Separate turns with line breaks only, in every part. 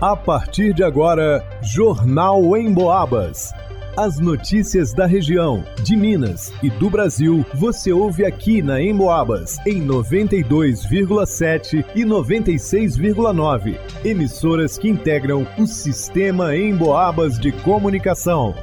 A partir de agora, Jornal em Boabas. As notícias da região, de Minas e do Brasil, você ouve aqui na Emboabas, em 92,7 e 96,9. Emissoras que integram o sistema Emboabas de comunicação.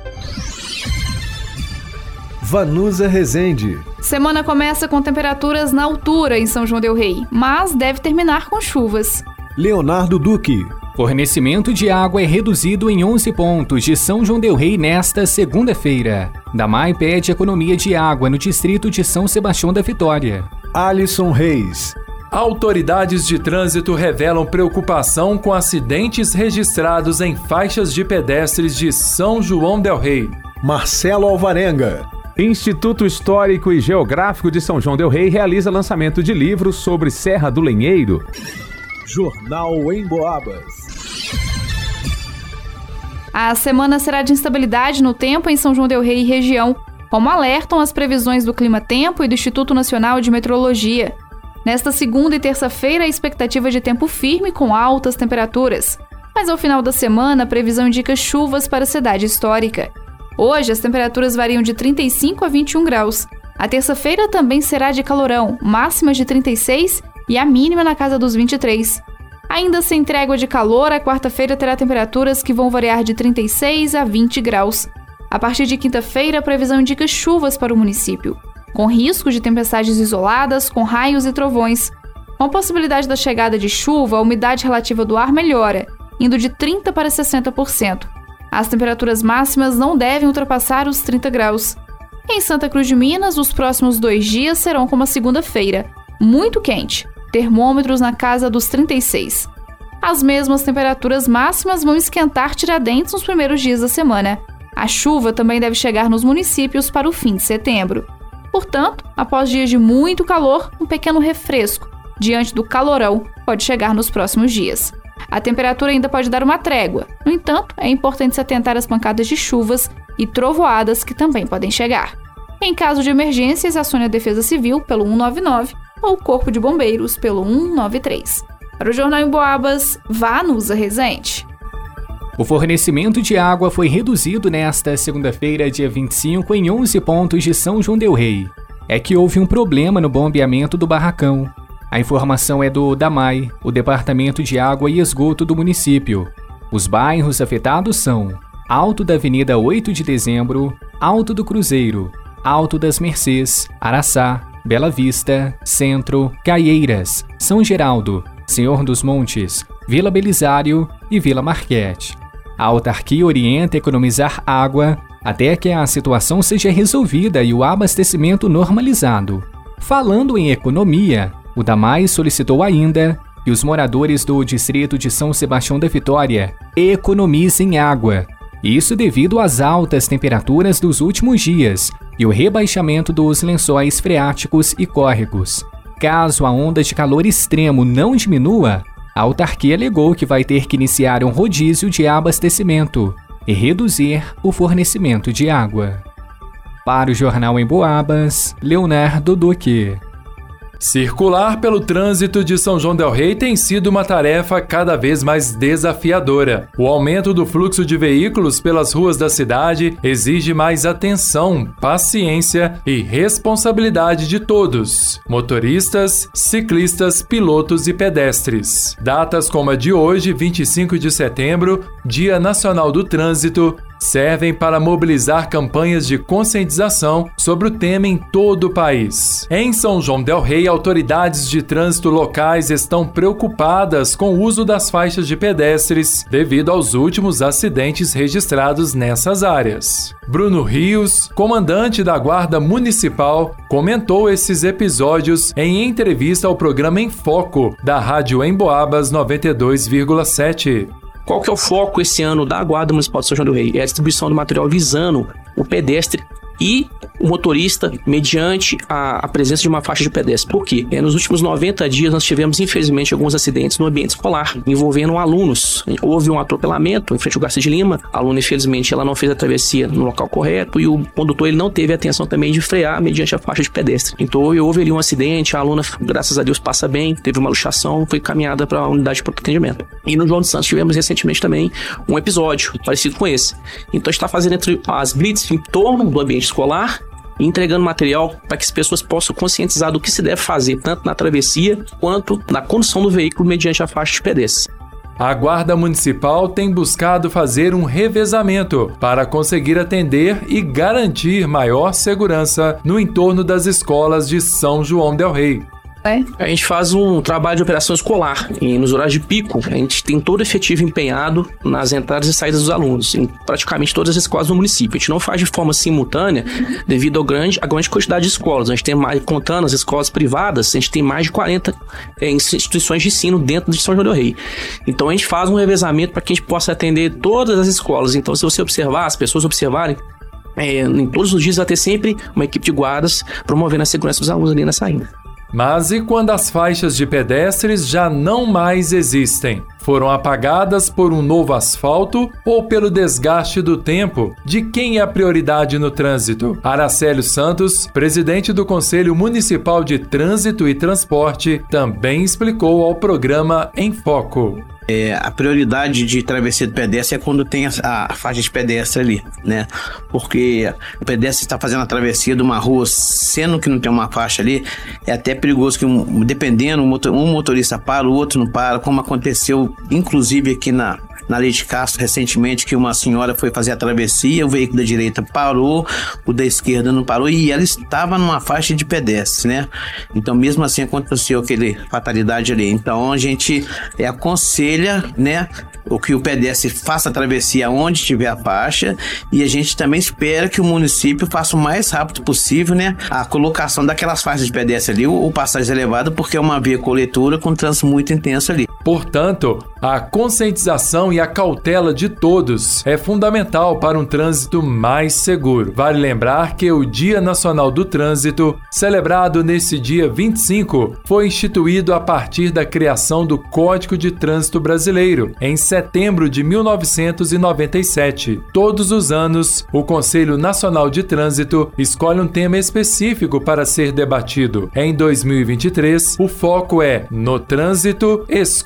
Vanusa Rezende.
Semana começa com temperaturas na altura em São João Del Rei, mas deve terminar com chuvas.
Leonardo Duque.
Fornecimento de água é reduzido em 11 pontos de São João del Rei nesta segunda-feira. Damai pede economia de água no distrito de São Sebastião da Vitória.
Alisson Reis.
Autoridades de trânsito revelam preocupação com acidentes registrados em faixas de pedestres de São João del Rei.
Marcelo Alvarenga.
Instituto Histórico e Geográfico de São João del Rei realiza lançamento de livros sobre Serra do Lenheiro.
Jornal em Boabas.
A semana será de instabilidade no tempo em São João del Rei e região, como alertam as previsões do Clima Tempo e do Instituto Nacional de Meteorologia. Nesta segunda e terça-feira, a expectativa de tempo firme com altas temperaturas. Mas ao final da semana, a previsão indica chuvas para a cidade histórica. Hoje, as temperaturas variam de 35 a 21 graus. A terça-feira também será de calorão, máximas de 36 e a mínima na casa dos 23. Ainda sem trégua de calor, a quarta-feira terá temperaturas que vão variar de 36 a 20 graus. A partir de quinta-feira, a previsão indica chuvas para o município, com risco de tempestades isoladas, com raios e trovões. Com a possibilidade da chegada de chuva, a umidade relativa do ar melhora, indo de 30% para 60%. As temperaturas máximas não devem ultrapassar os 30 graus. Em Santa Cruz de Minas, os próximos dois dias serão como a segunda-feira, muito quente, termômetros na casa dos 36. As mesmas temperaturas máximas vão esquentar Tiradentes nos primeiros dias da semana. A chuva também deve chegar nos municípios para o fim de setembro. Portanto, após dias de muito calor, um pequeno refresco, diante do calorão, pode chegar nos próximos dias. A temperatura ainda pode dar uma trégua, no entanto, é importante se atentar às pancadas de chuvas e trovoadas que também podem chegar. Em caso de emergências, acione a Defesa Civil pelo 199 ou Corpo de Bombeiros pelo 193. Para o Jornal em Boabas, vá Nusa Resente.
O fornecimento de água foi reduzido nesta segunda-feira, dia 25, em 11 pontos de São João del Rei. É que houve um problema no bombeamento do barracão. A informação é do DAMAI, o Departamento de Água e Esgoto do município. Os bairros afetados são Alto da Avenida 8 de Dezembro, Alto do Cruzeiro, Alto das Mercês, Araçá, Bela Vista, Centro, Caieiras, São Geraldo, Senhor dos Montes, Vila Belisário e Vila Marquete. A autarquia orienta economizar água até que a situação seja resolvida e o abastecimento normalizado. Falando em economia, o Damai solicitou ainda que os moradores do distrito de São Sebastião da Vitória economizem água. Isso devido às altas temperaturas dos últimos dias e o rebaixamento dos lençóis freáticos e córregos. Caso a onda de calor extremo não diminua, a autarquia alegou que vai ter que iniciar um rodízio de abastecimento e reduzir o fornecimento de água. Para o Jornal em Boabas, Leonardo Duque.
Circular pelo trânsito de São João del Rei tem sido uma tarefa cada vez mais desafiadora. O aumento do fluxo de veículos pelas ruas da cidade exige mais atenção, paciência e responsabilidade de todos: motoristas, ciclistas, pilotos e pedestres. Datas como a de hoje, 25 de setembro, Dia Nacional do Trânsito, servem para mobilizar campanhas de conscientização sobre o tema em todo o país. Em São João del Rei, autoridades de trânsito locais estão preocupadas com o uso das faixas de pedestres devido aos últimos acidentes registrados nessas áreas. Bruno Rios, comandante da Guarda Municipal, comentou esses episódios em entrevista ao programa Em Foco da Rádio Emboabas 92,7.
Qual que é o foco esse ano da Guarda Municipal de São João do Rei? É a distribuição do material visando o pedestre e o motorista mediante a, a, presença de uma faixa de pedestre. Por quê? É, nos últimos 90 dias nós tivemos, infelizmente, alguns acidentes no ambiente escolar envolvendo alunos. Houve um atropelamento em frente ao Garcia de Lima. A aluna, infelizmente, ela não fez a travessia no local correto e o condutor ele não teve atenção também de frear mediante a faixa de pedestre. Então houve ali um acidente, a aluna, graças a Deus, passa bem, teve uma luxação, foi caminhada para a unidade de atendimento. E no João de Santos tivemos recentemente também um episódio parecido com esse. Então está fazendo as blitz em torno do ambiente escolar e entregando material para que as pessoas possam conscientizar do que se deve fazer, tanto na travessia quanto na condução do veículo mediante a faixa de pedestre.
A Guarda Municipal tem buscado fazer um revezamento para conseguir atender e garantir maior segurança no entorno das escolas de São João Del Rei.
É. A gente faz um trabalho de operação escolar e nos horários de pico a gente tem todo efetivo empenhado nas entradas e saídas dos alunos em praticamente todas as escolas do município. A gente não faz de forma simultânea devido ao grande, à grande quantidade de escolas. A gente tem mais, contando as escolas privadas, a gente tem mais de 40 é, instituições de ensino dentro de São João del Rei. Então a gente faz um revezamento para que a gente possa atender todas as escolas. Então se você observar, as pessoas observarem, é, em todos os dias vai ter sempre uma equipe de guardas promovendo a segurança dos alunos ali na saída.
Mas e quando as faixas de pedestres já não mais existem? Foram apagadas por um novo asfalto ou pelo desgaste do tempo? De quem é a prioridade no trânsito? Aracélio Santos, presidente do Conselho Municipal de Trânsito e Transporte, também explicou ao programa Em Foco.
É, a prioridade de travessia de pedestre é quando tem a, a, faixa de pedestre ali, né? Porque o pedestre está fazendo a travessia de uma rua, sendo que não tem uma faixa ali, é até perigoso que, um, dependendo, um, motor, um motorista para, o outro não para, como aconteceu, inclusive aqui na, na Lei de Castro recentemente que uma senhora foi fazer a travessia, o veículo da direita parou, o da esquerda não parou e ela estava numa faixa de pedestre, né? Então, mesmo assim, aconteceu aquele fatalidade ali. Então, a gente aconselha, né, o que o pedestre faça a travessia onde tiver a faixa e a gente também espera que o município faça o mais rápido possível, né, a colocação daquelas faixas de pedestre ali, ou passagem elevada, porque é uma via coletora com trânsito muito intenso ali.
Portanto, a conscientização e a cautela de todos é fundamental para um trânsito mais seguro. Vale lembrar que o Dia Nacional do Trânsito, celebrado nesse dia 25, foi instituído a partir da criação do Código de Trânsito Brasileiro, em setembro de 1997. Todos os anos, o Conselho Nacional de Trânsito escolhe um tema específico para ser debatido. Em 2023, o foco é no trânsito,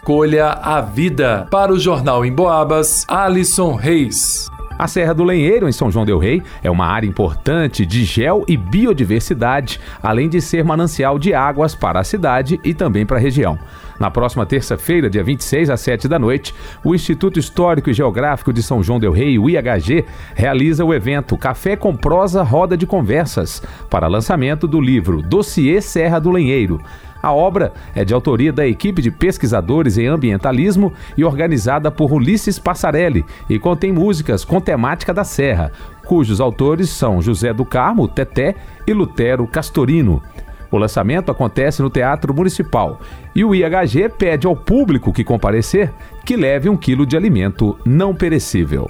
escolha a vida. Para o Jornal em Boabas, Alisson Reis.
A Serra do Lenheiro, em São João Del Rei, é uma área importante de gel e biodiversidade, além de ser manancial de águas para a cidade e também para a região. Na próxima terça-feira, dia 26 às 7 da noite, o Instituto Histórico e Geográfico de São João Del Rei, o IHG, realiza o evento Café com Prosa Roda de Conversas, para lançamento do livro Dossiê Serra do Lenheiro. A obra é de autoria da equipe de pesquisadores em ambientalismo e organizada por Ulisses Passarelli e contém músicas com temática da Serra, cujos autores são José do Carmo, Teté e Lutero Castorino. O lançamento acontece no Teatro Municipal e o IHG pede ao público que comparecer que leve um quilo de alimento não perecível.